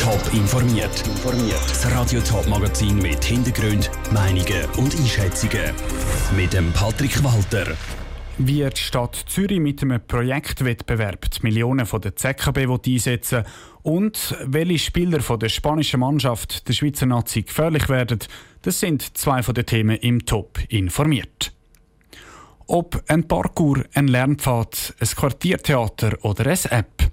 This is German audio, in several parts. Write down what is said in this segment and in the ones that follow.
Top informiert. Das Radio Top Magazin mit Hintergrund, Meinungen und Einschätzungen mit dem Patrick Walter. Wie die Stadt Zürich mit einem Projektwettbewerb die Millionen von der ZKB einsetzen und welche Spieler von der spanischen Mannschaft der Schweizer Nazi gefährlich werden, das sind zwei von den Themen im Top informiert. Ob ein Parkour, ein Lernpfad, ein Quartiertheater oder eine App.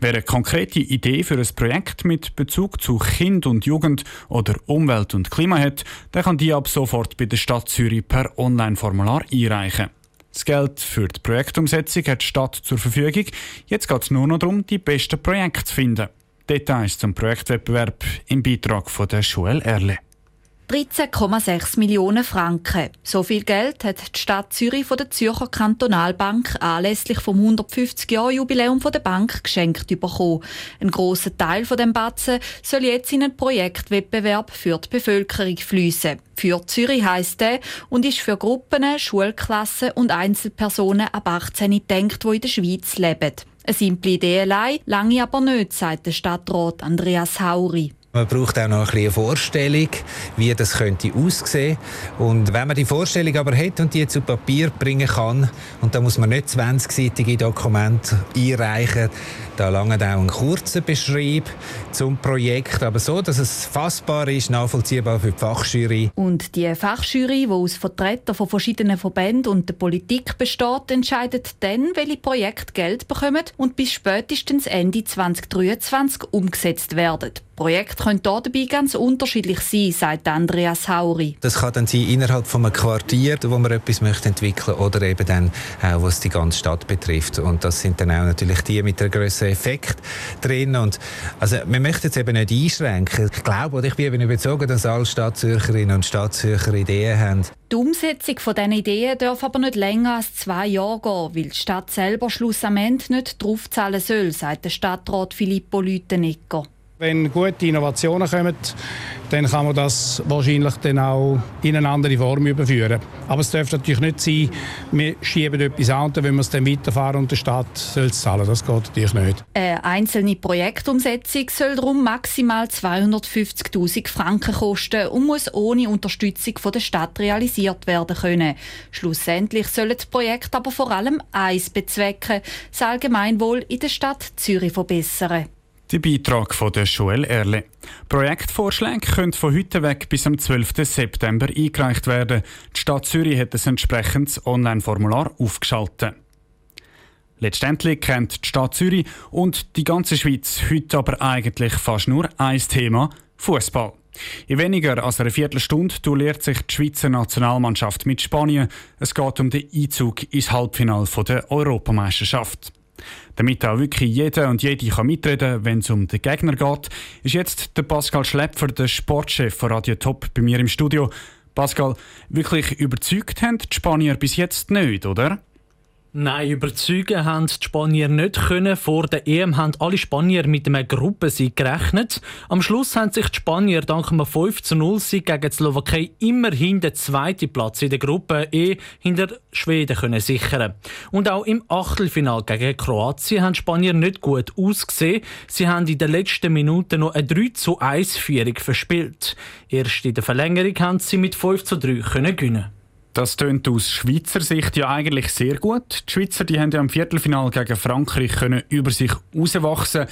Wer eine konkrete Idee für ein Projekt mit Bezug zu Kind und Jugend oder Umwelt und Klima hat, der kann die ab sofort bei der Stadt Zürich per Online-Formular einreichen. Das Geld für die Projektumsetzung hat die Stadt zur Verfügung. Jetzt geht es nur noch darum, die besten Projekte zu finden. Details zum Projektwettbewerb im Beitrag von der Schule Erle. 13,6 Millionen Franken. So viel Geld hat die Stadt Zürich von der Zürcher Kantonalbank anlässlich vom 150-Jahr-Jubiläum der Bank geschenkt bekommen. Ein großer Teil von dem Batzen soll jetzt in einen Projektwettbewerb für die Bevölkerung fließen. Für Zürich heisst der und ist für Gruppen, Schulklassen und Einzelpersonen ab 18 gedacht, die in der Schweiz leben. Eine simple Idee allein, lange aber nicht, sagt der Stadtrat Andreas Hauri. Man braucht auch noch ein eine Vorstellung, wie das könnte aussehen. Und wenn man die Vorstellung aber hat und die zu Papier bringen kann, und da muss man nicht 20-seitige Dokumente einreichen, da lange auch ein kurzer Beschrieb zum Projekt, aber so, dass es fassbar ist, nachvollziehbar für die Fachjury. Und die Fachjury, die aus Vertretern von verschiedenen Verbänden und der Politik besteht, entscheidet dann, welche Projekte Geld bekommen und bis spätestens Ende 2023 umgesetzt werden. Projekte können dabei ganz unterschiedlich sein, sagt Andreas Hauri. Das kann dann sein innerhalb von einem Quartier, wo man etwas möchte entwickeln oder eben dann auch, was die ganze Stadt betrifft. Und das sind dann auch natürlich die mit der größeren Effekt drin. Und also, wir möchten jetzt eben nicht einschränken. Ich glaube oder ich bin eben überzeugt, dass alle Stadtzürcherinnen und Stadtzürcher Ideen haben. Die Umsetzung von diesen Ideen darf aber nicht länger als zwei Jahre gehen, weil die Stadt selber schlussendlich nicht draufzahlen soll, sagt der Stadtrat Filippo Lütenegger. Wenn gute Innovationen kommen, dann kann man das wahrscheinlich dann auch in eine andere Form überführen. Aber es darf natürlich nicht sein, wir schieben etwas an und wollen wir es dann weiterfahren und der Staat soll es zahlen. Das geht natürlich nicht. Eine einzelne Projektumsetzung soll darum maximal 250'000 Franken kosten und muss ohne Unterstützung von der Stadt realisiert werden können. Schlussendlich sollen die Projekte aber vor allem eins bezwecken, das Allgemeinwohl in der Stadt Zürich verbessern. Der Beitrag von der Joel Erle. Projektvorschläge können von heute weg bis am 12. September eingereicht werden. Die Stadt Zürich hat ein entsprechendes Online-Formular aufgeschaltet. Letztendlich kennt die Stadt Zürich und die ganze Schweiz heute aber eigentlich fast nur ein Thema: Fußball. In weniger als einer Viertelstunde duelliert sich die Schweizer Nationalmannschaft mit Spanien. Es geht um den Einzug ins Halbfinale der Europameisterschaft. Damit auch wirklich jeder und jede kann mitreden wenn es um den Gegner geht, ist jetzt der Pascal Schlepfer, der Sportchef von Radio Top, bei mir im Studio. Pascal, wirklich überzeugt haben die Spanier bis jetzt nicht, oder? Nein, überzeugen haben die Spanier nicht können. Vor der EM haben alle Spanier mit einem Gruppensieg gerechnet. Am Schluss haben sich die Spanier dank einem 5 zu 0 Sieg gegen die Slowakei immerhin den zweiten Platz in der Gruppe E hinter Schweden können sichern. Und auch im Achtelfinal gegen Kroatien haben die Spanier nicht gut ausgesehen. Sie haben in den letzten Minuten noch eine 3 zu 1 Führung verspielt. Erst in der Verlängerung haben sie mit 5 zu 3 können gewinnen. Das tönt aus Schweizer Sicht ja eigentlich sehr gut. Die Schweizer die haben ja im Viertelfinal gegen Frankreich können über sich herauswachsen.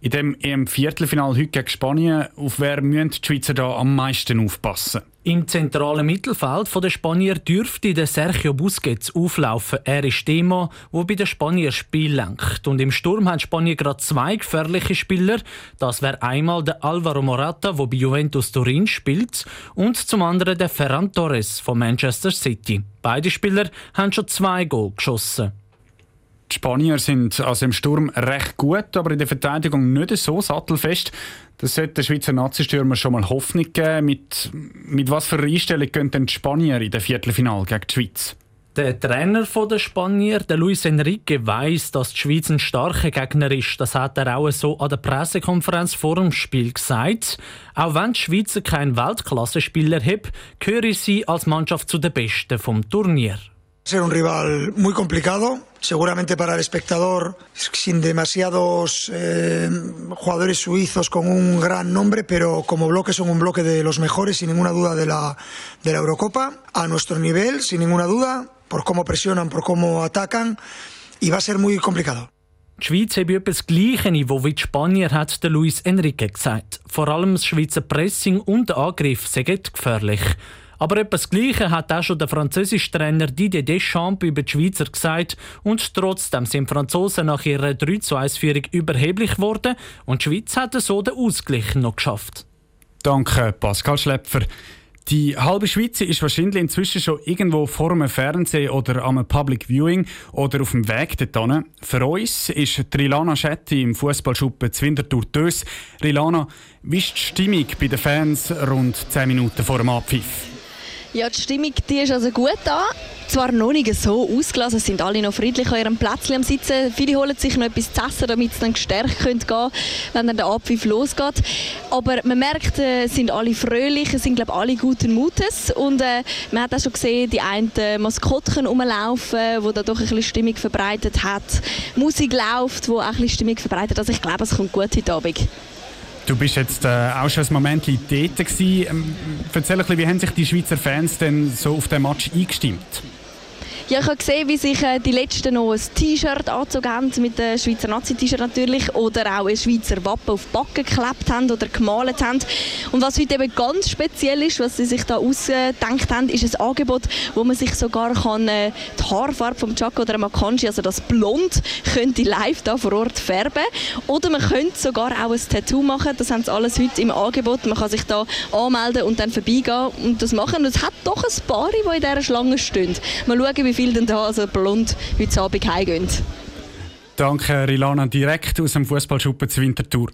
In dem EM Viertelfinal heute gegen Spanien, auf wer müssen die Schweizer da am meisten aufpassen? Im zentralen Mittelfeld der Spanier dürfte der Sergio Busquets auflaufen. Er ist Thema, wo bei den Spanier Spiel lenkt. Und im Sturm haben Spanier gerade zwei gefährliche Spieler. Das wäre einmal der Alvaro Morata, der bei Juventus Turin spielt, und zum anderen der Ferran Torres von Manchester City. Beide Spieler haben schon zwei Goal geschossen. Die Spanier sind also im Sturm recht gut, aber in der Verteidigung nicht so sattelfest. Das sollte der Schweizer Nazistürmer schon mal Hoffnung geben. Mit, mit was für Einstellung gehen denn die Spanier in der Viertelfinal gegen die Schweiz? Der Trainer der Spanier, der Luis Enrique, weiß, dass die Schweiz ein starker Gegner ist. Das hat er auch so an der Pressekonferenz vor dem Spiel gesagt. Auch wenn die Schweizer keinen Weltklasse-Spieler haben, gehören sie als Mannschaft zu den Besten vom Turnier. Ser un rival muy complicado, seguramente para el espectador, sin demasiados eh, jugadores suizos con un gran nombre, pero como bloque son un bloque de los mejores, sin ninguna duda, de la, de la Eurocopa, a nuestro nivel, sin ninguna duda, por cómo presionan, por cómo atacan, y va a ser muy complicado. Die Schweiz habe etwa das gleiche Niveau wie die Spanier, hat Luis Enrique gesagt. Vor allem das Schweizer Pressing und der Angriff sind gefährlich. Aber etwas Gleiche hat auch schon der französische Trainer Didier Deschamps über die Schweizer gesagt. Und trotzdem sind die Franzosen nach ihrer 3-1-Führung überheblich geworden und die Schweiz hat so den Ausgleich noch geschafft. Danke, Pascal Schlepfer. Die halbe Schweiz ist wahrscheinlich inzwischen schon irgendwo vor einem Fernsehen oder am Public Viewing oder auf dem Weg dorthin. Für uns ist Rilana Schetti im Fußballschuppen Zwintertour Dös. Rilana, wie ist die Stimmung bei den Fans rund 10 Minuten vor dem Abpfiff? Ja, die Stimmung die ist also gut da. Zwar noch nicht so ausgelassen, sind alle noch friedlich an ihrem Plätzchen am Sitzen. Viele holen sich noch etwas zu essen, damit sie dann gestärkt gehen können, wenn dann der Abpfiff losgeht. Aber man merkt, es äh, sind alle fröhlich, es sind glaube alle guten Mutes. Und äh, man hat auch schon gesehen, die einen Maskottchen rumlaufen, die da doch ein bisschen Stimmung verbreitet hat. Musik läuft, die auch ein bisschen Stimmung verbreitet. Also ich glaube, es kommt gut heute Abend. Du bist jetzt äh, auch schon ein Moment dort gewesen. Ähm, erzähl ein bisschen, wie haben sich die Schweizer Fans denn so auf den Match eingestimmt? Ja, ich habe gesehen, wie sich äh, die Letzten noch ein T-Shirt angezogen haben, mit dem Schweizer Nazi-T-Shirt natürlich, oder auch ein Schweizer Wappen auf die Backen geklebt haben oder gemalt haben. Und was heute eben ganz speziell ist, was sie sich da ausgedacht haben, ist ein Angebot, wo man sich sogar kann, äh, die Haarfarbe vom Chaco oder Makanji, also das Blond, könnte live da vor Ort färben. Oder man könnte sogar auch ein Tattoo machen. Das haben sie alles heute im Angebot. Man kann sich da anmelden und dann vorbeigehen und das machen. Und es hat doch ein paar, die in dieser Schlange stehen. Mal schauen, wie viele denn da also blond heute Abend heimgehen. Danke, Rilana, direkt aus dem Fußballschuppen zur Winterthur.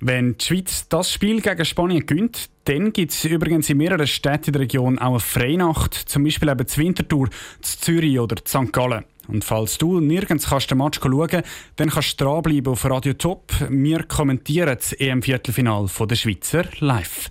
Wenn die Schweiz das Spiel gegen Spanien gewinnt, dann gibt es übrigens in mehreren Städten der Region auch eine Freinacht, zum Beispiel eben zur Winterthur, zu Zürich oder zu St. Gallen. Und falls du nirgends kannst den Match schauen dann kannst du dranbleiben auf Radio Top. Wir kommentieren das EM-Viertelfinal der Schweizer live.